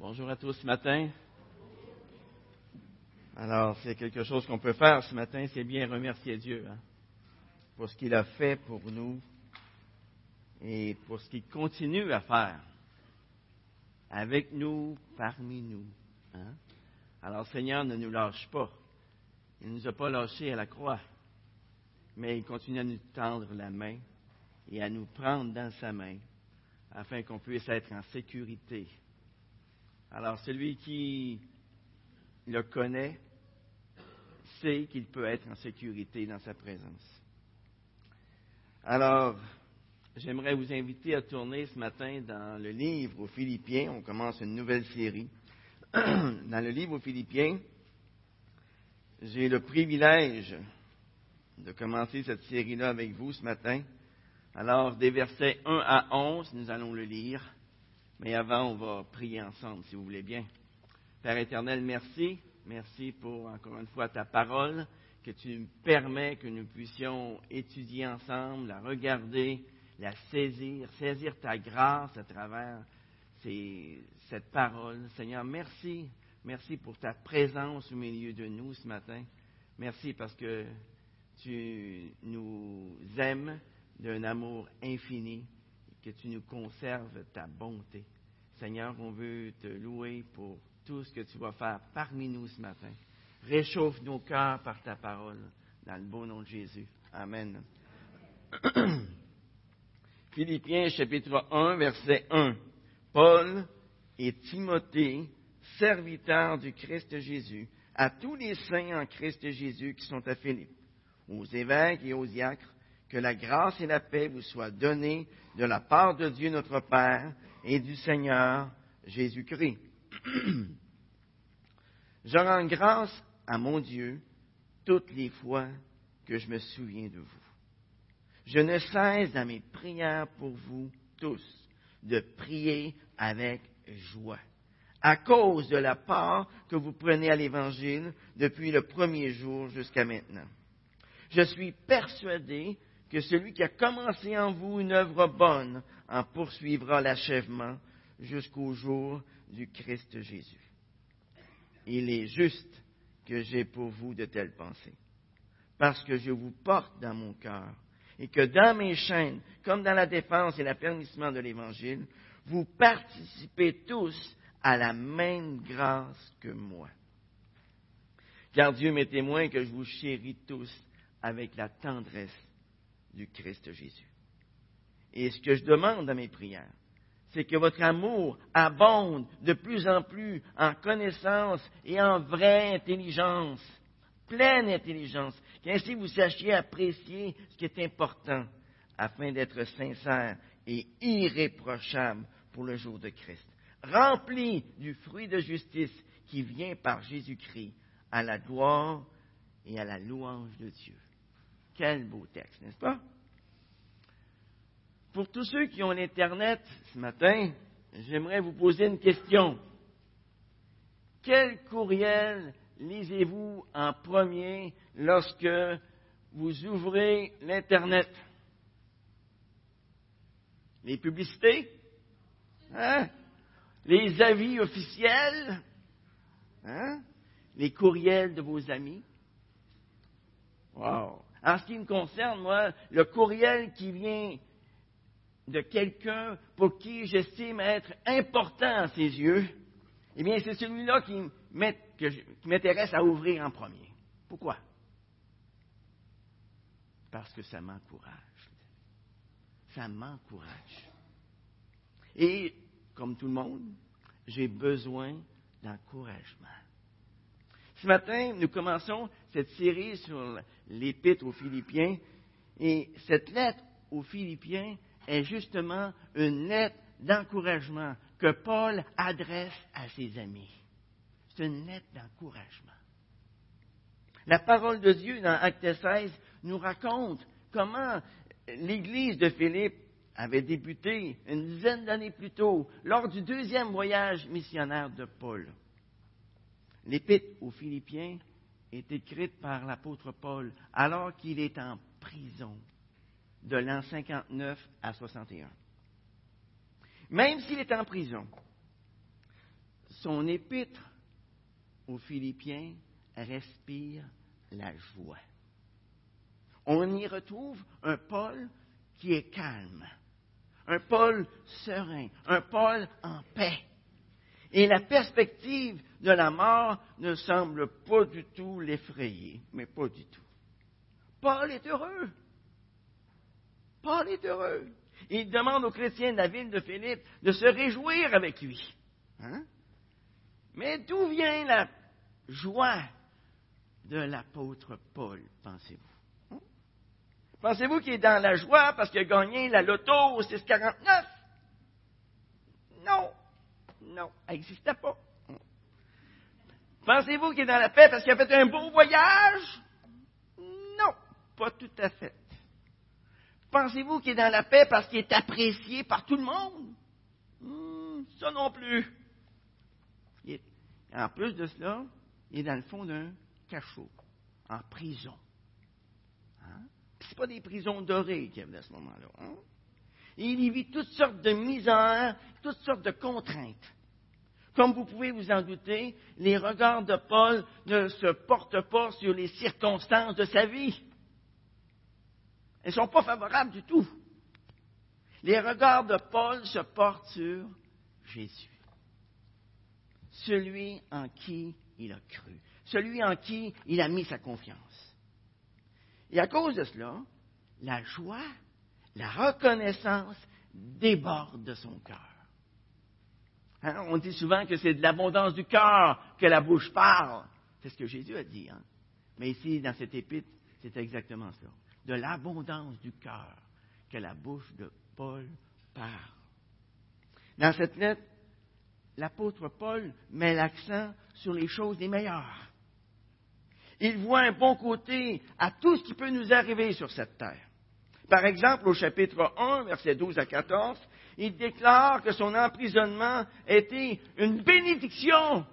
Bonjour à tous ce matin. Alors, c'est quelque chose qu'on peut faire ce matin, c'est bien remercier Dieu hein, pour ce qu'il a fait pour nous et pour ce qu'il continue à faire avec nous, parmi nous. hein. Alors, Seigneur, ne nous lâche pas. Il ne nous a pas lâchés à la croix, mais il continue à nous tendre la main et à nous prendre dans sa main afin qu'on puisse être en sécurité. Alors, celui qui le connaît sait qu'il peut être en sécurité dans sa présence. Alors, j'aimerais vous inviter à tourner ce matin dans le livre aux Philippiens. On commence une nouvelle série. Dans le livre aux Philippiens, j'ai le privilège de commencer cette série-là avec vous ce matin. Alors, des versets 1 à 11, nous allons le lire. Mais avant, on va prier ensemble, si vous voulez bien. Père éternel, merci. Merci pour, encore une fois, ta parole, que tu me permets que nous puissions étudier ensemble, la regarder, la saisir, saisir ta grâce à travers cette parole. Seigneur, merci. Merci pour ta présence au milieu de nous ce matin. Merci parce que tu nous aimes d'un amour infini que tu nous conserves ta bonté. Seigneur, on veut te louer pour tout ce que tu vas faire parmi nous ce matin. Réchauffe nos cœurs par ta parole, dans le beau nom de Jésus. Amen. Philippiens chapitre 1, verset 1. Paul et Timothée, serviteurs du Christ Jésus, à tous les saints en Christ Jésus qui sont à Philippe, aux évêques et aux diacres, que la grâce et la paix vous soient données de la part de Dieu notre Père et du Seigneur Jésus-Christ. Je rends grâce à mon Dieu toutes les fois que je me souviens de vous. Je ne cesse dans mes prières pour vous tous de prier avec joie, à cause de la part que vous prenez à l'Évangile depuis le premier jour jusqu'à maintenant. Je suis persuadé que celui qui a commencé en vous une œuvre bonne en poursuivra l'achèvement jusqu'au jour du Christ Jésus. Il est juste que j'ai pour vous de telles pensées, parce que je vous porte dans mon cœur et que dans mes chaînes, comme dans la défense et l'affermissement de l'Évangile, vous participez tous à la même grâce que moi. Car Dieu m'est témoin que je vous chéris tous avec la tendresse du Christ Jésus. Et ce que je demande dans mes prières, c'est que votre amour abonde de plus en plus en connaissance et en vraie intelligence, pleine intelligence, qu'ainsi vous sachiez apprécier ce qui est important, afin d'être sincère et irréprochable pour le jour de Christ, rempli du fruit de justice qui vient par Jésus-Christ à la gloire et à la louange de Dieu. Quel beau texte, n'est-ce pas? Pour tous ceux qui ont l'Internet ce matin, j'aimerais vous poser une question. Quel courriel lisez-vous en premier lorsque vous ouvrez l'Internet? Les publicités? Hein? Les avis officiels? Hein? Les courriels de vos amis? Wow! En ce qui me concerne, moi, le courriel qui vient de quelqu'un pour qui j'estime être important à ses yeux, eh bien, c'est celui-là qui m'intéresse à ouvrir en premier. Pourquoi? Parce que ça m'encourage. Ça m'encourage. Et, comme tout le monde, j'ai besoin d'encouragement. Ce matin, nous commençons cette série sur l'épître aux Philippiens. Et cette lettre aux Philippiens est justement une lettre d'encouragement que Paul adresse à ses amis. C'est une lettre d'encouragement. La parole de Dieu dans Acte 16 nous raconte comment l'Église de Philippe avait débuté une dizaine d'années plus tôt lors du deuxième voyage missionnaire de Paul. L'épître aux Philippiens est écrite par l'apôtre Paul alors qu'il est en prison de l'an 59 à 61. Même s'il est en prison, son épître aux Philippiens respire la joie. On y retrouve un Paul qui est calme, un Paul serein, un Paul en paix. Et la perspective de la mort ne semble pas du tout l'effrayer, mais pas du tout. Paul est heureux. Paul est heureux. Il demande aux chrétiens de la ville de Philippe de se réjouir avec lui. Hein? Mais d'où vient la joie de l'apôtre Paul, pensez-vous? Hein? Pensez-vous qu'il est dans la joie parce qu'il a gagné la loto au 649? Non, non, elle n'existait pas. Pensez-vous qu'il est dans la paix parce qu'il a fait un beau voyage? Non, pas tout à fait. Pensez-vous qu'il est dans la paix parce qu'il est apprécié par tout le monde? Hmm, ça non plus. en plus de cela, il est dans le fond d'un cachot, en prison. Hein? Ce pas des prisons dorées qu'il y avait à ce moment-là. Hein? il y vit toutes sortes de misères, toutes sortes de contraintes. Comme vous pouvez vous en douter, les regards de Paul ne se portent pas sur les circonstances de sa vie. Elles ne sont pas favorables du tout. Les regards de Paul se portent sur Jésus, celui en qui il a cru, celui en qui il a mis sa confiance. Et à cause de cela, la joie, la reconnaissance déborde de son cœur. Hein, on dit souvent que c'est de l'abondance du cœur que la bouche parle. C'est ce que Jésus a dit. Hein. Mais ici, dans cette épître, c'est exactement cela de l'abondance du cœur que la bouche de Paul parle. Dans cette lettre, l'apôtre Paul met l'accent sur les choses les meilleures. Il voit un bon côté à tout ce qui peut nous arriver sur cette terre. Par exemple, au chapitre 1, versets 12 à 14, il déclare que son emprisonnement était une bénédiction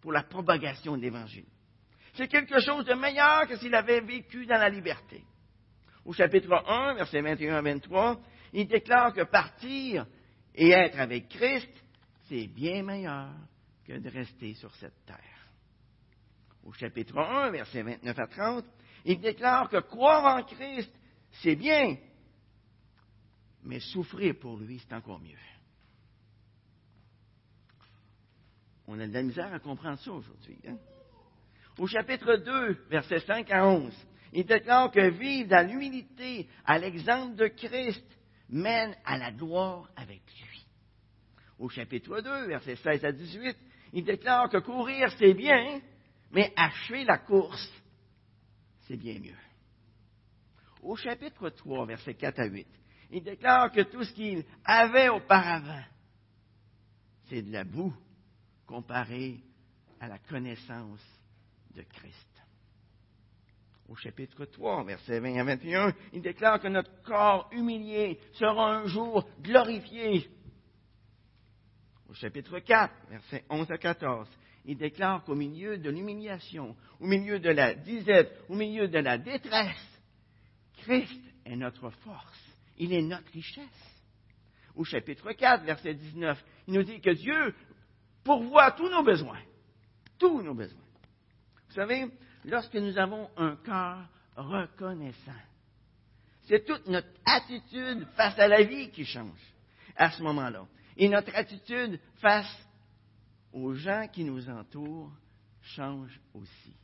pour la propagation de l'Évangile. C'est quelque chose de meilleur que s'il avait vécu dans la liberté. Au chapitre 1, versets 21 à 23, il déclare que partir et être avec Christ, c'est bien meilleur que de rester sur cette terre. Au chapitre 1, versets 29 à 30, il déclare que croire en Christ, c'est bien, mais souffrir pour lui, c'est encore mieux. On a de la misère à comprendre ça aujourd'hui. Hein? Au chapitre 2, versets 5 à 11, il déclare que vivre dans l'humilité à l'exemple de Christ mène à la gloire avec lui. Au chapitre 2, versets 16 à 18, il déclare que courir, c'est bien, mais achever la course, c'est bien mieux. Au chapitre 3, versets 4 à 8, il déclare que tout ce qu'il avait auparavant, c'est de la boue comparé à la connaissance de Christ. Au chapitre 3, versets 20 à 21, il déclare que notre corps humilié sera un jour glorifié. Au chapitre 4, versets 11 à 14, il déclare qu'au milieu de l'humiliation, au milieu de la disette, au milieu de la détresse, Christ est notre force. Il est notre richesse. Au chapitre 4, verset 19, il nous dit que Dieu pourvoit tous nos besoins. Tous nos besoins. Vous savez, lorsque nous avons un cœur reconnaissant, c'est toute notre attitude face à la vie qui change à ce moment-là. Et notre attitude face aux gens qui nous entourent change aussi.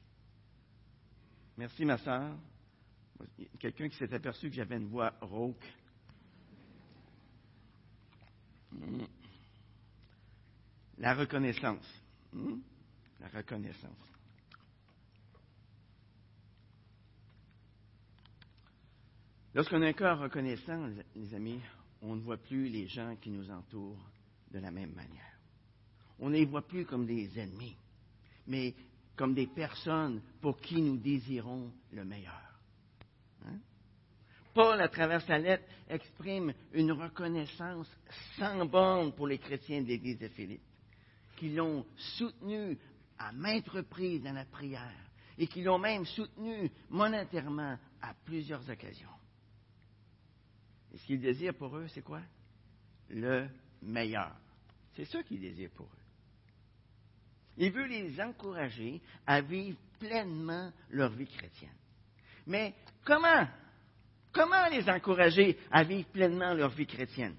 Merci, ma soeur. Quelqu'un qui s'est aperçu que j'avais une voix rauque. Hmm. La reconnaissance. Hmm? La reconnaissance. Lorsqu'on a un cœur reconnaissant, les amis, on ne voit plus les gens qui nous entourent de la même manière. On ne les voit plus comme des ennemis, mais comme des personnes pour qui nous désirons le meilleur. Hein? Paul, à travers sa lettre, exprime une reconnaissance sans borne pour les chrétiens de l'Église de Philippe, qui l'ont soutenu à maintes reprises dans la prière et qui l'ont même soutenu monétairement à plusieurs occasions. Et ce qu'il désire pour eux, c'est quoi? Le meilleur. C'est ça qu'il désire pour eux. Il veut les encourager à vivre pleinement leur vie chrétienne. Mais comment? Comment les encourager à vivre pleinement leur vie chrétienne?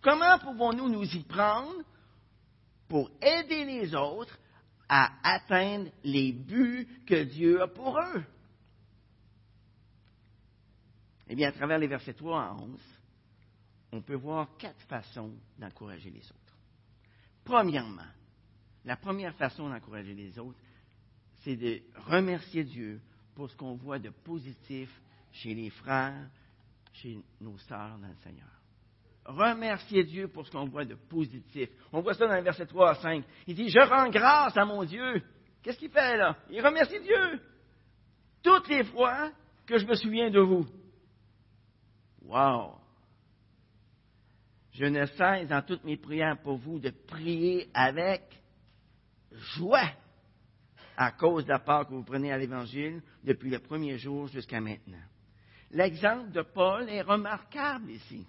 Comment pouvons-nous nous y prendre pour aider les autres à atteindre les buts que Dieu a pour eux? Eh bien, à travers les versets 3 à 11, on peut voir quatre façons d'encourager les autres. Premièrement, la première façon d'encourager les autres, c'est de remercier Dieu pour ce qu'on voit de positif chez les frères, chez nos sœurs dans le Seigneur. Remercier Dieu pour ce qu'on voit de positif. On voit ça dans le verset 3 à 5. Il dit, je rends grâce à mon Dieu. Qu'est-ce qu'il fait là? Il remercie Dieu. Toutes les fois que je me souviens de vous. Wow! Je ne cesse dans toutes mes prières pour vous de prier avec joie à cause de la part que vous prenez à l'Évangile depuis le premier jour jusqu'à maintenant. L'exemple de Paul est remarquable ici.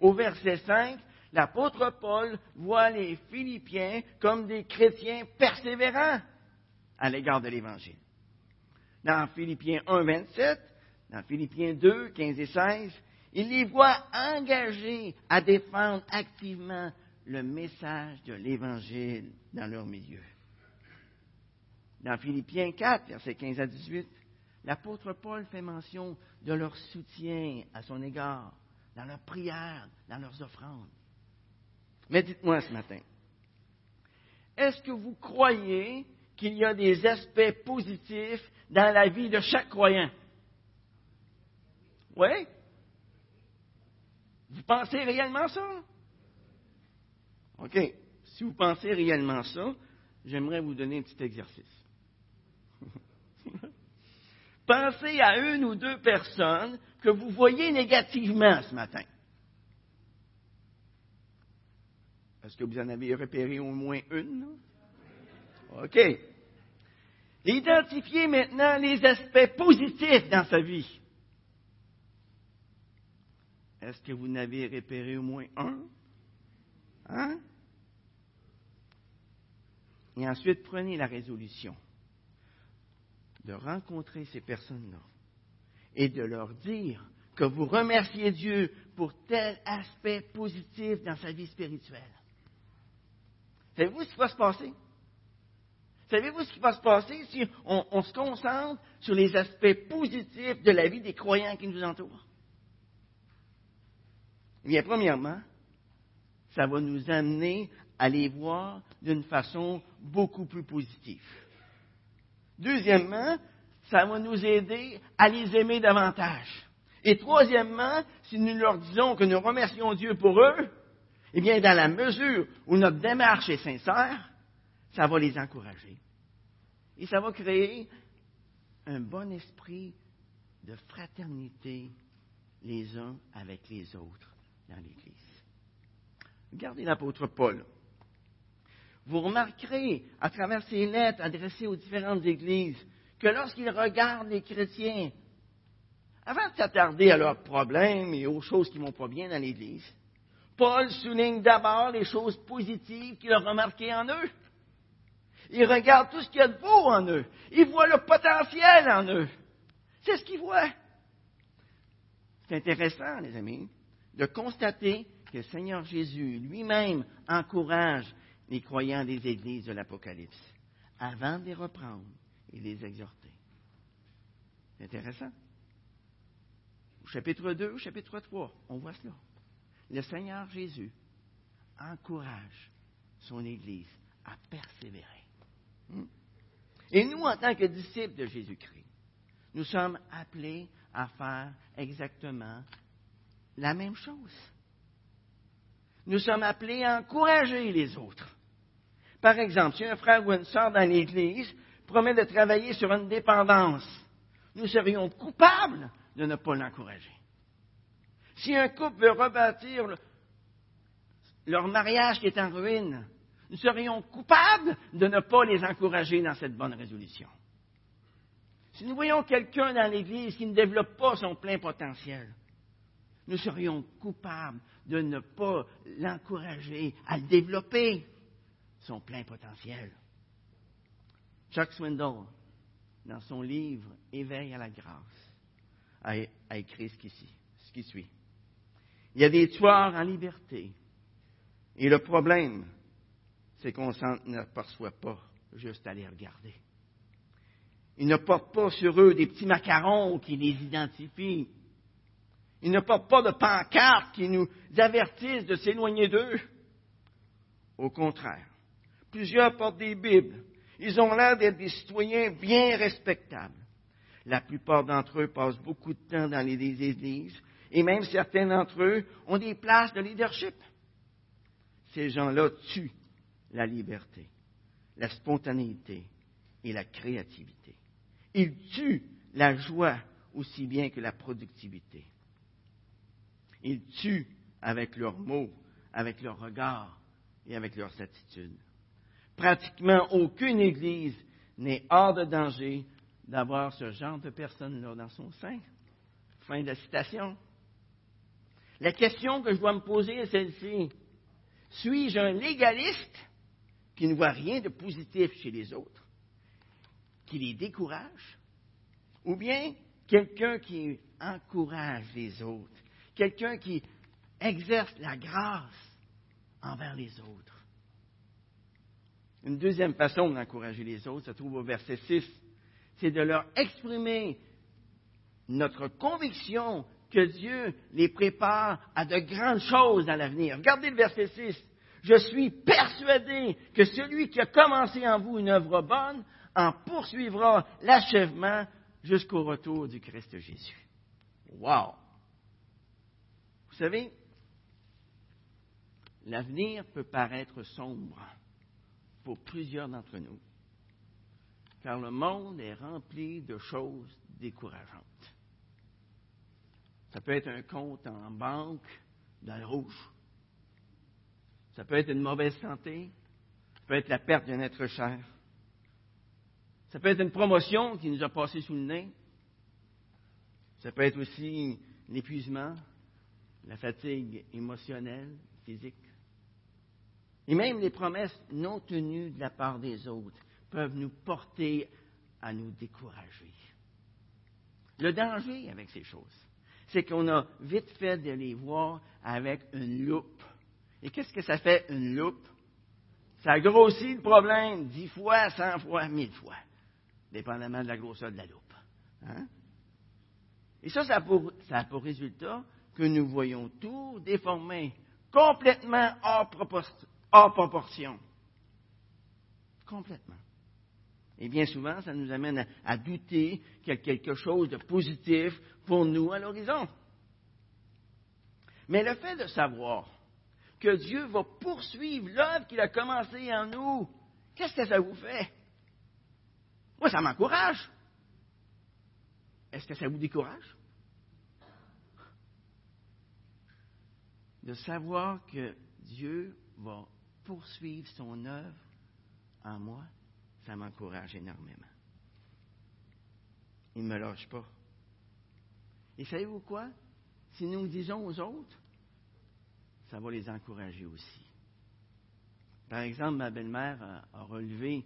Au verset 5, l'apôtre Paul voit les Philippiens comme des chrétiens persévérants à l'égard de l'Évangile. Dans Philippiens 1, 27, dans Philippiens 2, 15 et 16, il les voit engagés à défendre activement le message de l'Évangile dans leur milieu. Dans Philippiens 4, versets 15 à 18, l'apôtre Paul fait mention de leur soutien à son égard, dans leurs prières, dans leurs offrandes. Mais dites-moi ce matin, est-ce que vous croyez qu'il y a des aspects positifs dans la vie de chaque croyant? Oui? Vous pensez réellement ça? OK. Si vous pensez réellement ça, j'aimerais vous donner un petit exercice. Pensez à une ou deux personnes que vous voyez négativement ce matin. Est-ce que vous en avez repéré au moins une? OK. Identifiez maintenant les aspects positifs dans sa vie. Est-ce que vous n'avez repéré au moins un? Hein? Et ensuite, prenez la résolution de rencontrer ces personnes-là et de leur dire que vous remerciez Dieu pour tel aspect positif dans sa vie spirituelle. Savez-vous ce qui va se passer? Savez-vous ce qui va se passer si on, se concentre sur les aspects positifs de la vie des croyants qui nous entourent? Eh bien, premièrement, ça va nous amener à les voir d'une façon beaucoup plus positive. Deuxièmement, ça va nous aider à les aimer davantage. Et troisièmement, si nous leur disons que nous remercions Dieu pour eux, eh bien, dans la mesure où notre démarche est sincère, ça va les encourager. Et ça va créer un bon esprit de fraternité les uns avec les autres dans l'Église. Regardez l'apôtre Paul. Vous remarquerez à travers ses lettres adressées aux différentes églises que lorsqu'il regarde les chrétiens, avant de s'attarder à leurs problèmes et aux choses qui ne vont pas bien dans l'Église, Paul souligne d'abord les choses positives qu'il a remarquées en eux. Il regarde tout ce qu'il y a de beau en eux. Il voit le potentiel en eux. C'est ce qu'il voit. C'est intéressant, les amis de constater que le Seigneur Jésus lui-même encourage les croyants des églises de l'Apocalypse avant de les reprendre et les exhorter. C'est intéressant. Au chapitre 2, au chapitre 3, on voit cela. Le Seigneur Jésus encourage son Église à persévérer. Hmm? Et nous, en tant que disciples de Jésus-Christ, nous sommes appelés à faire exactement la même chose. Nous sommes appelés à encourager les autres. Par exemple, si un frère ou une sœur dans l'Église promet de travailler sur une dépendance, nous serions coupables de ne pas l'encourager. Si un couple veut rebâtir leur mariage qui est en ruine, nous serions coupables de ne pas les encourager dans cette bonne résolution. Si nous voyons quelqu'un dans l'Église qui ne développe pas son plein potentiel, nous serions coupables de ne pas l'encourager à développer son plein potentiel. Chuck Swindoll, dans son livre Éveil à la grâce, a, écrit ce qui, ce qui suit. Il y a des tueurs en liberté. Et le problème, c'est qu'on ne perçoit pas juste à les regarder. Ils ne portent pas sur eux des petits macarons qui les identifient. Ils ne portent pas de pancartes qui nous avertissent de s'éloigner d'eux. Au contraire, plusieurs portent des Bibles. Ils ont l'air d'être des citoyens bien respectables. La plupart d'entre eux passent beaucoup de temps dans les églises et même certains d'entre eux ont des places de leadership. Ces gens-là tuent la liberté, la spontanéité et la créativité. Ils tuent la joie aussi bien que la productivité. Ils tuent avec leurs mots, avec leurs regards et avec leurs attitudes. Pratiquement aucune Église n'est hors de danger d'avoir ce genre de personnes-là dans son sein. Fin de citation. La question que je dois me poser est celle-ci. Suis-je un légaliste qui ne voit rien de positif chez les autres, qui les décourage, ou bien quelqu'un qui encourage les autres, quelqu'un qui exerce la grâce envers les autres? Une deuxième façon d'encourager les autres se trouve au verset 6, c'est de leur exprimer notre conviction que Dieu les prépare à de grandes choses à l'avenir. Regardez le verset 6. Je suis persuadé que celui qui a commencé en vous une œuvre bonne en poursuivra l'achèvement jusqu'au retour du Christ Jésus. Wow! Vous savez, l'avenir peut paraître sombre pour plusieurs d'entre nous, car le monde est rempli de choses décourageantes. Ça peut être un compte en banque dans le rouge. Ça peut être une mauvaise santé. Ça peut être la perte d'un être cher. Ça peut être une promotion qui nous a passé sous le nez. Ça peut être aussi l'épuisement, la fatigue émotionnelle, physique. Et même les promesses non tenues de la part des autres peuvent nous porter à nous décourager. Le danger avec ces choses, c'est qu'on a vite fait de les voir avec une loupe. Et qu'est-ce que ça fait, une loupe? Ça grossit le problème dix fois, cent fois, mille fois, dépendamment de la grosseur de la loupe. Hein? Et ça, ça a, pour, résultat que nous voyons tout déformé, complètement hors, proportion. Complètement. Et bien souvent, ça nous amène à, douter qu'il y a quelque chose de positif pour nous à l'horizon. Mais le fait de savoir que Dieu va poursuivre l'œuvre qu'il a commencée en nous, qu'est-ce que ça vous fait? Moi, ça m'encourage. Est-ce que ça vous décourage? De savoir que Dieu va poursuivre son œuvre en moi, ça m'encourage énormément. Il ne me lâche pas. Et savez-vous quoi? Si nous le disons aux autres, ça va les encourager aussi. Par exemple, ma belle-mère a, relevé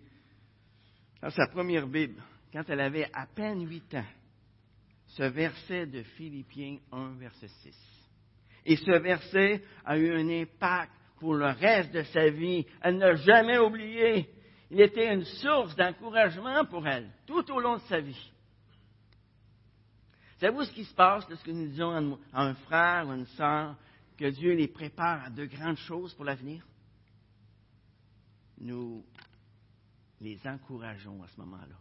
dans sa première Bible, quand elle avait à peine huit ans, ce verset de Philippiens 1, verset 6. Et ce verset a eu un impact pour le reste de sa vie. Elle n'a jamais oublié il était une source d'encouragement pour elle, tout au long de sa vie. Savez-vous ce qui se passe lorsque nous disons à un frère ou à une sœur que Dieu les prépare à de grandes choses pour l'avenir? Nous les encourageons à ce moment-là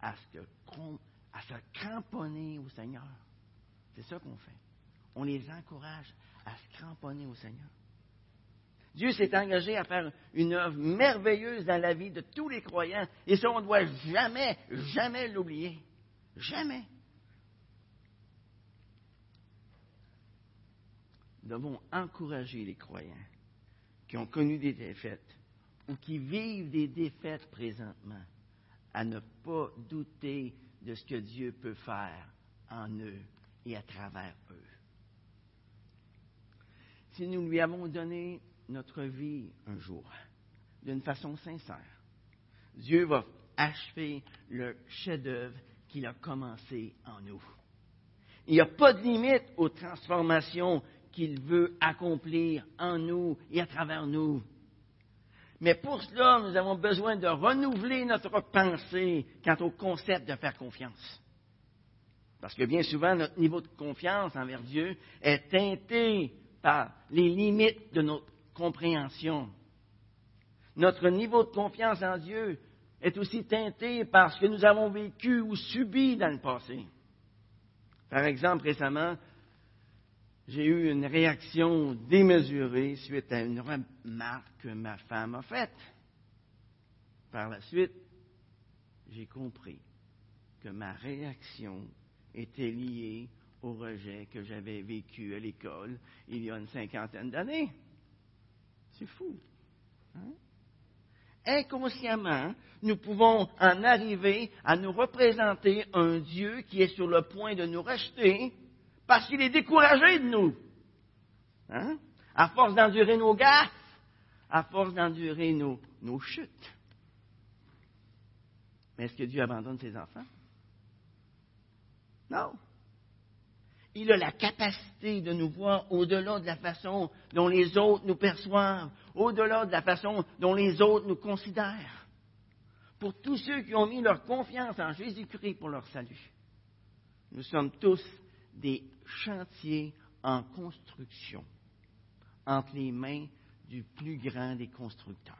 à, à se cramponner au Seigneur. C'est ça qu'on fait. On les encourage à se cramponner au Seigneur. Dieu s'est engagé à faire une œuvre merveilleuse dans la vie de tous les croyants. Et ça, on ne doit jamais, jamais l'oublier. Jamais. Nous devons encourager les croyants qui ont connu des défaites ou qui vivent des défaites présentement à ne pas douter de ce que Dieu peut faire en eux et à travers eux. Si nous lui avons donné notre vie un jour, d'une façon sincère. Dieu va achever le chef-d'œuvre qu'il a commencé en nous. Il n'y a pas de limite aux transformations qu'il veut accomplir en nous et à travers nous. Mais pour cela, nous avons besoin de renouveler notre pensée quant au concept de faire confiance. Parce que bien souvent, notre niveau de confiance envers Dieu est teinté par les limites de notre compréhension. Notre niveau de confiance en Dieu est aussi teinté par ce que nous avons vécu ou subi dans le passé. Par exemple, récemment, j'ai eu une réaction démesurée suite à une remarque que ma femme a faite. Par la suite, j'ai compris que ma réaction était liée au rejet que j'avais vécu à l'école il y a une cinquantaine d'années. C'est fou. Hein? Inconsciemment, nous pouvons en arriver à nous représenter un Dieu qui est sur le point de nous rejeter parce qu'il est découragé de nous. Hein? À force d'endurer nos gaffes, à force d'endurer nos, nos chutes. Mais est-ce que Dieu abandonne ses enfants? Non. Il a la capacité de nous voir au-delà de la façon dont les autres nous perçoivent, au-delà de la façon dont les autres nous considèrent. Pour tous ceux qui ont mis leur confiance en Jésus-Christ pour leur salut, nous sommes tous des chantiers en construction entre les mains du plus grand des constructeurs.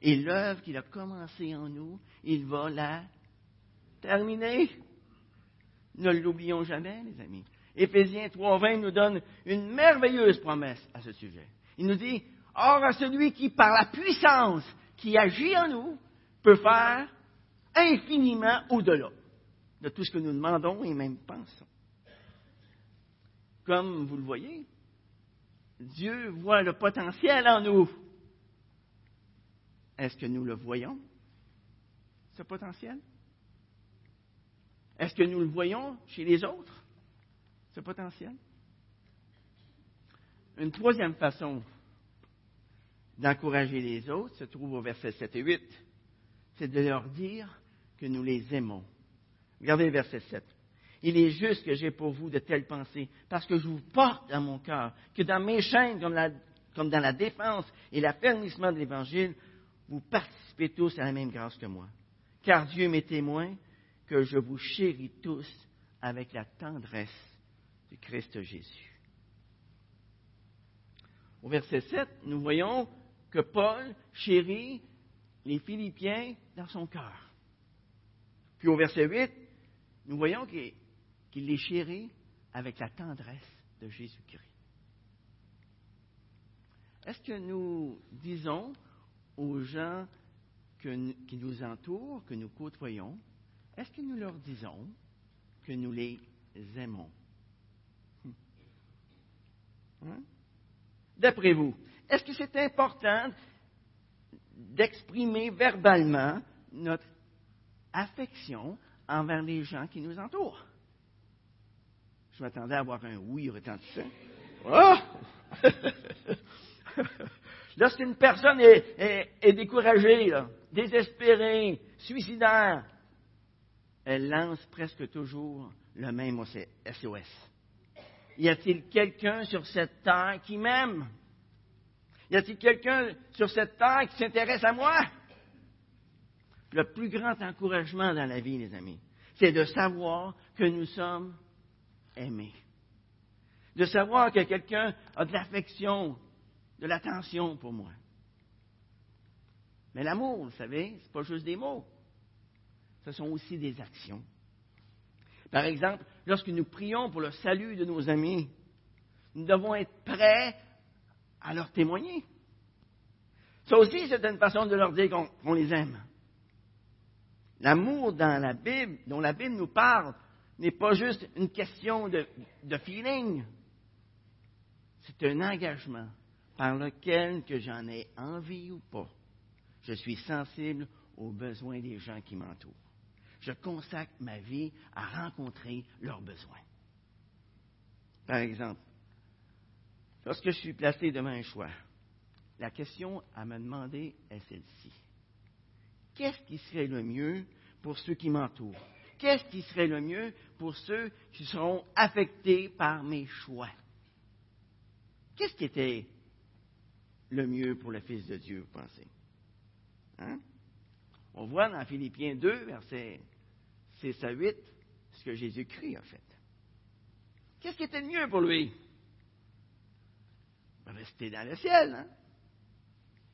Et l'œuvre qu'il a commencée en nous, il va la terminer. Ne l'oublions jamais, les amis. Éphésiens 3.20 nous donne une merveilleuse promesse à ce sujet. Il nous dit, Or à celui qui, par la puissance qui agit en nous, peut faire infiniment au-delà de tout ce que nous demandons et même pensons. Comme vous le voyez, Dieu voit le potentiel en nous. Est-ce que nous le voyons, ce potentiel? Est-ce que nous le voyons chez les autres, ce potentiel? Une troisième façon d'encourager les autres se trouve au verset 7 et 8. C'est de leur dire que nous les aimons. Regardez le verset 7. Il est juste que j'ai pour vous de telles pensées, parce que je vous porte dans mon cœur, que dans mes chaînes, comme, comme dans la défense et l'affermissement de l'Évangile, vous participez tous à la même grâce que moi. Car Dieu m'est témoin que je vous chéris tous avec la tendresse du Christ Jésus. Au verset 7, nous voyons que Paul chérit les Philippiens dans son cœur. Puis au verset 8, nous voyons qu'il les chérit avec la tendresse de Jésus-Christ. Est-ce que nous disons aux gens qui nous entourent, que nous côtoyons, est-ce que nous leur disons que nous les aimons? Hmm. Hein? D'après vous, est-ce que c'est important d'exprimer verbalement notre affection envers les gens qui nous entourent? Je m'attendais à avoir un oui retentissant. Oh! Lorsqu'une personne est, découragée, désespérée, suicidaire, elle lance presque toujours le même SOS. Y a-t-il quelqu'un sur cette terre qui m'aime? Y a-t-il quelqu'un sur cette terre qui s'intéresse à moi? Le plus grand encouragement dans la vie, les amis, c'est de savoir que nous sommes aimés. De savoir que quelqu'un a de l'affection, de l'attention pour moi. Mais l'amour, vous savez, ce n'est pas juste des mots ce sont aussi des actions. Par exemple, lorsque nous prions pour le salut de nos amis, nous devons être prêts à leur témoigner. Ça aussi, c'est une façon de leur dire qu'on les aime. L'amour dans la Bible, dont la Bible nous parle, n'est pas juste une question de, de feeling. C'est un engagement par lequel, que j'en ai envie ou pas, je suis sensible aux besoins des gens qui m'entourent je consacre ma vie à rencontrer leurs besoins. Par exemple, lorsque je suis placé devant un choix, la question à me demander est celle-ci. qu'est-ce qui serait le mieux pour ceux qui m'entourent? Qu'est-ce qui serait le mieux pour ceux qui seront affectés par mes choix? Qu'est-ce qui était le mieux pour le Fils de Dieu, vous pensez? Hein? On voit dans Philippiens 2, versets 6 à 8, ce que Jésus-Christ a fait. Qu'est-ce qui était le mieux pour lui? Rester dans le ciel, hein?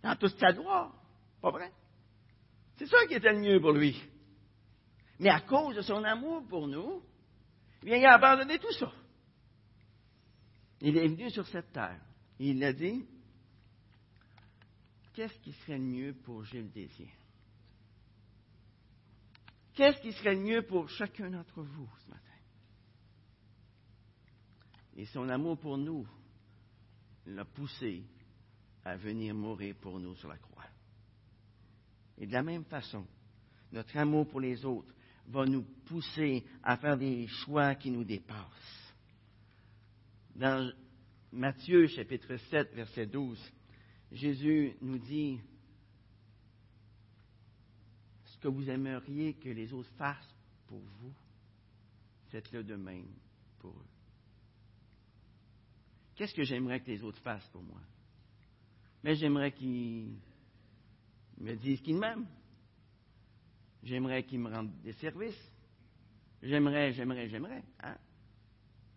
dans toute sa gloire. Pas vrai? C'est ça qui était le mieux pour lui. Mais à cause de son amour pour nous, eh il a abandonné tout ça. Il est venu sur cette terre. Il a dit, qu'est-ce qui serait le mieux pour Gilles Désir? Qu'est-ce qui serait mieux pour chacun d'entre vous ce matin? Et son amour pour nous l'a poussé à venir mourir pour nous sur la croix. Et de la même façon, notre amour pour les autres va nous pousser à faire des choix qui nous dépassent. Dans Matthieu chapitre 7, verset 12, Jésus nous dit, que vous aimeriez que les autres fassent pour vous, faites-le de même pour eux. Qu'est-ce que j'aimerais que les autres fassent pour moi? Mais j'aimerais qu'ils me disent qu'ils m'aiment. J'aimerais qu'ils me rendent des services. J'aimerais, j'aimerais, j'aimerais. Hein?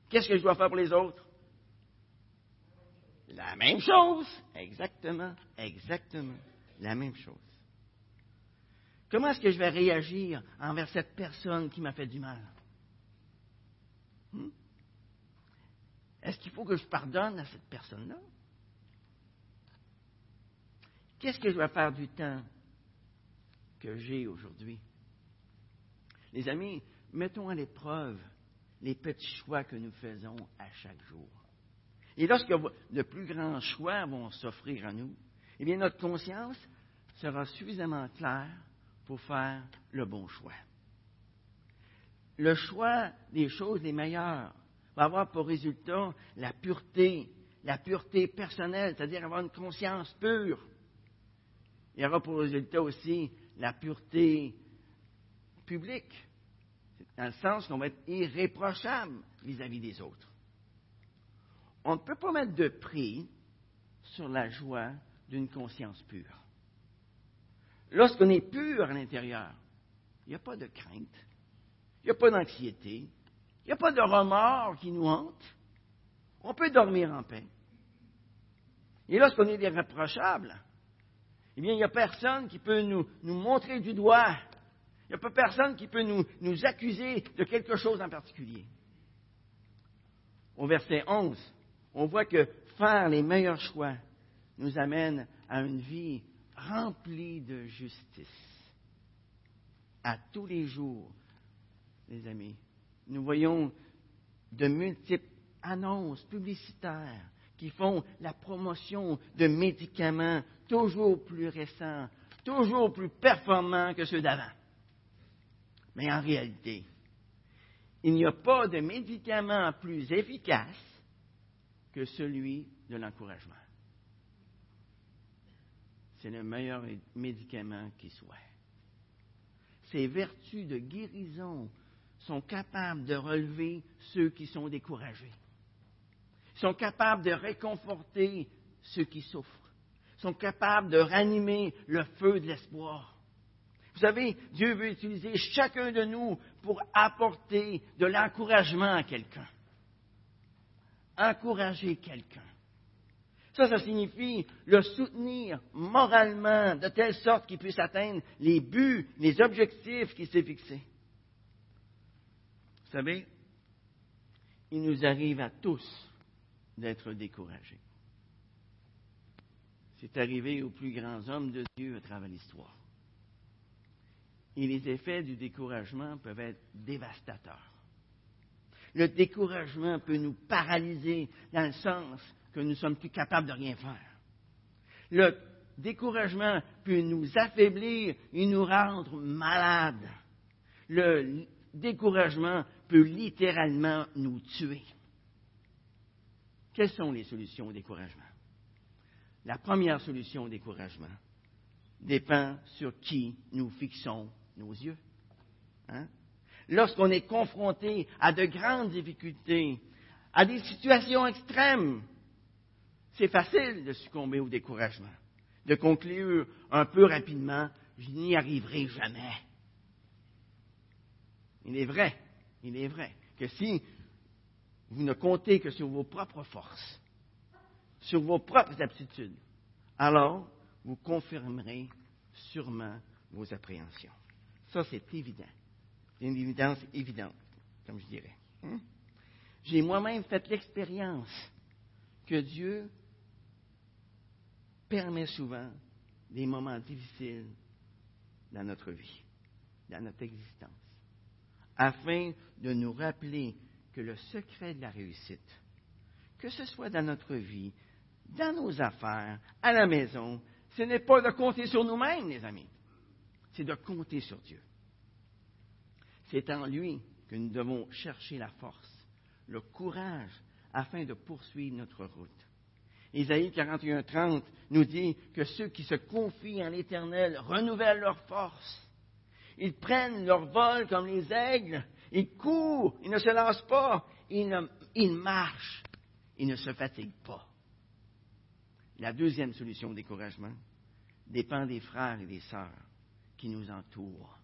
Qu'est-ce que je dois faire pour les autres? La même chose. Exactement, exactement. La même chose. Comment est-ce que je vais réagir envers cette personne qui m'a fait du mal? Hmm? Est-ce qu'il faut que je pardonne à cette personne-là? Qu'est-ce que je vais faire du temps que j'ai aujourd'hui? Les amis, mettons à l'épreuve les petits choix que nous faisons à chaque jour. Et lorsque de plus grands choix vont s'offrir à nous, eh bien, notre conscience sera suffisamment claire pour faire le bon choix. Le choix des choses les meilleures va avoir pour résultat la pureté, la pureté personnelle, c'est-à-dire avoir une conscience pure. Il y aura pour résultat aussi la pureté publique, dans le sens qu'on va être irréprochable vis-à-vis des autres. On ne peut pas mettre de prix sur la joie d'une conscience pure. Lorsqu'on est pur à l'intérieur, il n'y a pas de crainte, il n'y a pas d'anxiété, il n'y a pas de remords qui nous hantent. On peut dormir en paix. Et lorsqu'on est irréprochable, eh bien, il n'y a personne qui peut nous, montrer du doigt. Il n'y a pas personne qui peut nous, nous accuser de quelque chose en particulier. Au verset 11, on voit que faire les meilleurs choix nous amène à une vie remplie de justice. À tous les jours, les amis, nous voyons de multiples annonces publicitaires qui font la promotion de médicaments toujours plus récents, toujours plus performants que ceux d'avant. Mais en réalité, il n'y a pas de médicament plus efficace que celui de l'encouragement. C'est le meilleur médicament qui soit. Ces vertus de guérison sont capables de relever ceux qui sont découragés. Sont capables de réconforter ceux qui souffrent. Sont capables de ranimer le feu de l'espoir. Vous savez, Dieu veut utiliser chacun de nous pour apporter de l'encouragement à quelqu'un. Encourager quelqu'un. Ça, ça signifie le soutenir moralement de telle sorte qu'il puisse atteindre les buts, les objectifs qu'il s'est fixés. Vous savez, il nous arrive à tous d'être découragés. C'est arrivé aux plus grands hommes de Dieu à travers l'histoire. Et les effets du découragement peuvent être dévastateurs. Le découragement peut nous paralyser dans le sens que nous sommes plus capables de rien faire. Le découragement peut nous affaiblir et nous rendre malades. Le découragement peut littéralement nous tuer. Quelles sont les solutions au découragement? La première solution au découragement, dépend sur qui nous fixons nos yeux. Hein? Lorsqu'on est confronté à de grandes difficultés, à des situations extrêmes, c'est facile de succomber au découragement, de conclure un peu rapidement, je n'y arriverai jamais. Il est vrai, il est vrai que si vous ne comptez que sur vos propres forces, sur vos propres aptitudes, alors vous confirmerez sûrement vos appréhensions. Ça, c'est évident. C'est une évidence évidente, comme je dirais. Hein? J'ai moi-même fait l'expérience que Dieu permet souvent des moments difficiles dans notre vie, dans notre existence, afin de nous rappeler que le secret de la réussite, que ce soit dans notre vie, dans nos affaires, à la maison, ce n'est pas de compter sur nous-mêmes, les amis, c'est de compter sur Dieu. C'est en lui que nous devons chercher la force, le courage, afin de poursuivre notre route. Isaïe 41, 30 nous dit que ceux qui se confient en l'Éternel renouvellent leur force. Ils prennent leur vol comme les aigles. Ils courent, ils ne se lancent pas. Ils, marchent, ils ne se fatiguent pas. La deuxième solution au découragement dépend des frères et des sœurs qui nous entourent.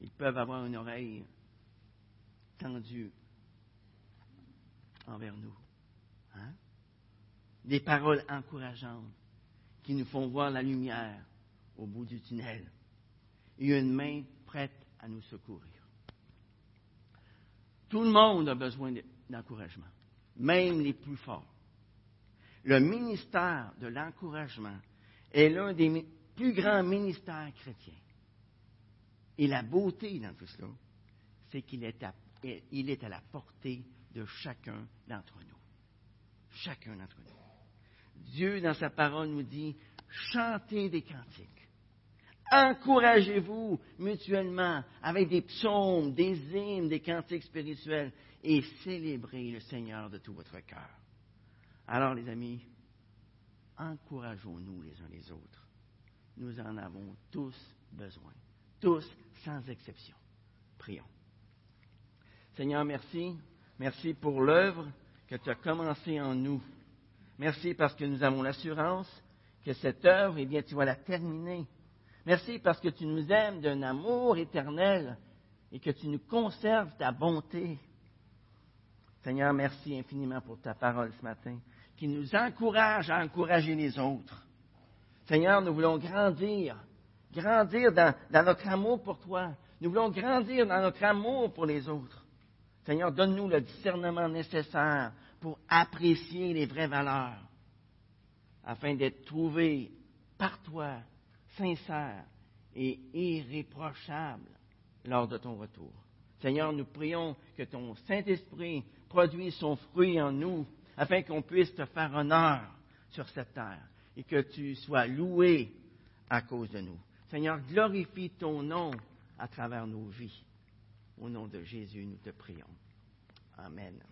Ils peuvent avoir une oreille tendue envers nous. Hein? Des paroles encourageantes qui nous font voir la lumière au bout du tunnel et une main prête à nous secourir. Tout le monde a besoin d'encouragement, même les plus forts. Le ministère de l'encouragement est l'un des plus grands ministères chrétiens. Et la beauté dans tout cela, c'est qu'il est, à, la portée de chacun d'entre nous. Chacun d'entre nous. Dieu, dans sa parole, nous dit, chantez des cantiques. Encouragez-vous mutuellement avec des psaumes, des hymnes, des cantiques spirituels et célébrez le Seigneur de tout votre cœur. Alors, les amis, encourageons-nous les uns les autres. Nous en avons tous besoin. Tous, sans exception. Prions. Seigneur, merci. Merci pour l'œuvre que tu as commencée en nous. Merci parce que nous avons l'assurance que cette œuvre, eh bien, tu vas la terminer. Merci parce que tu nous aimes d'un amour éternel et que tu nous conserves ta bonté. Seigneur, merci infiniment pour ta parole ce matin, qui nous encourage à encourager les autres. Seigneur, nous voulons grandir grandir dans, notre amour pour toi. Nous voulons grandir dans notre amour pour les autres. Seigneur, donne-nous le discernement nécessaire pour apprécier les vraies valeurs, afin d'être trouvés par toi, sincères et irréprochables lors de ton retour. Seigneur, nous prions que ton Saint-Esprit produise son fruit en nous, afin qu'on puisse te faire honneur sur cette terre et que tu sois loué à cause de nous. Seigneur, glorifie ton nom à travers nos vies. Au nom de Jésus, nous te prions. Amen.